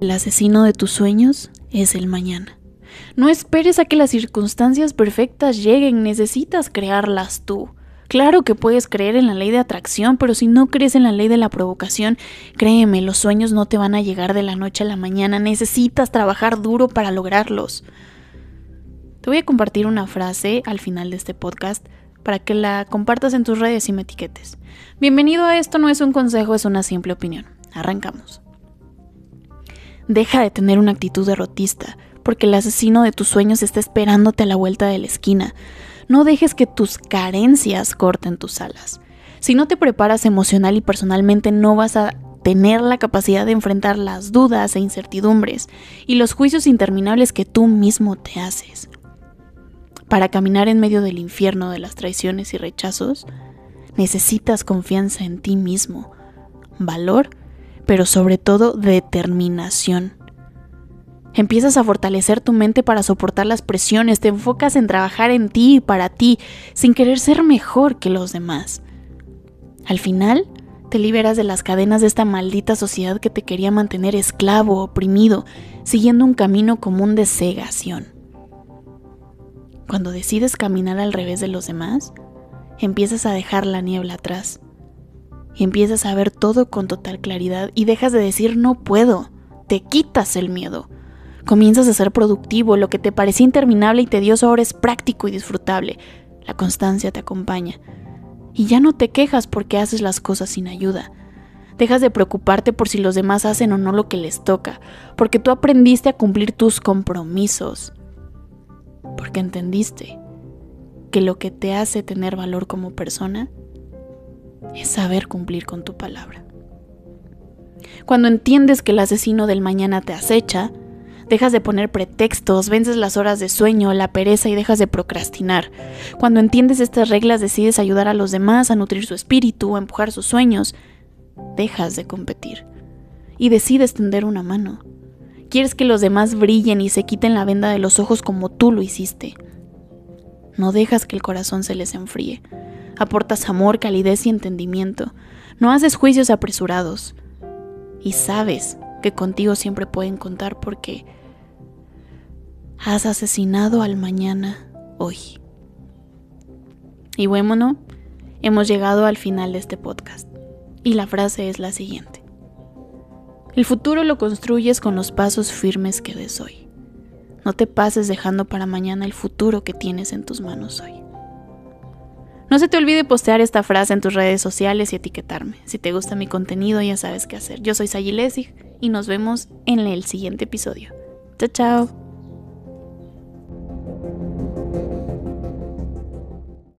El asesino de tus sueños es el mañana. No esperes a que las circunstancias perfectas lleguen, necesitas crearlas tú. Claro que puedes creer en la ley de atracción, pero si no crees en la ley de la provocación, créeme, los sueños no te van a llegar de la noche a la mañana, necesitas trabajar duro para lograrlos. Te voy a compartir una frase al final de este podcast para que la compartas en tus redes y me etiquetes. Bienvenido a esto no es un consejo, es una simple opinión. Arrancamos. Deja de tener una actitud derrotista, porque el asesino de tus sueños está esperándote a la vuelta de la esquina. No dejes que tus carencias corten tus alas. Si no te preparas emocional y personalmente, no vas a tener la capacidad de enfrentar las dudas e incertidumbres y los juicios interminables que tú mismo te haces. Para caminar en medio del infierno de las traiciones y rechazos, necesitas confianza en ti mismo, valor pero sobre todo determinación. Empiezas a fortalecer tu mente para soportar las presiones, te enfocas en trabajar en ti y para ti, sin querer ser mejor que los demás. Al final, te liberas de las cadenas de esta maldita sociedad que te quería mantener esclavo, oprimido, siguiendo un camino común de cegación. Cuando decides caminar al revés de los demás, empiezas a dejar la niebla atrás y empiezas a ver todo con total claridad y dejas de decir no puedo, te quitas el miedo. Comienzas a ser productivo, lo que te parecía interminable y tedioso ahora es práctico y disfrutable. La constancia te acompaña. Y ya no te quejas porque haces las cosas sin ayuda. Dejas de preocuparte por si los demás hacen o no lo que les toca, porque tú aprendiste a cumplir tus compromisos. Porque entendiste que lo que te hace tener valor como persona es saber cumplir con tu palabra. Cuando entiendes que el asesino del mañana te acecha, dejas de poner pretextos, vences las horas de sueño, la pereza y dejas de procrastinar. Cuando entiendes estas reglas decides ayudar a los demás a nutrir su espíritu, a empujar sus sueños, dejas de competir y decides tender una mano. Quieres que los demás brillen y se quiten la venda de los ojos como tú lo hiciste. No dejas que el corazón se les enfríe aportas amor, calidez y entendimiento. No haces juicios apresurados. Y sabes que contigo siempre pueden contar porque has asesinado al mañana hoy. Y bueno, hemos llegado al final de este podcast. Y la frase es la siguiente. El futuro lo construyes con los pasos firmes que des hoy. No te pases dejando para mañana el futuro que tienes en tus manos hoy. No se te olvide postear esta frase en tus redes sociales y etiquetarme. Si te gusta mi contenido ya sabes qué hacer. Yo soy Sayilesig y nos vemos en el siguiente episodio. Chao, chao.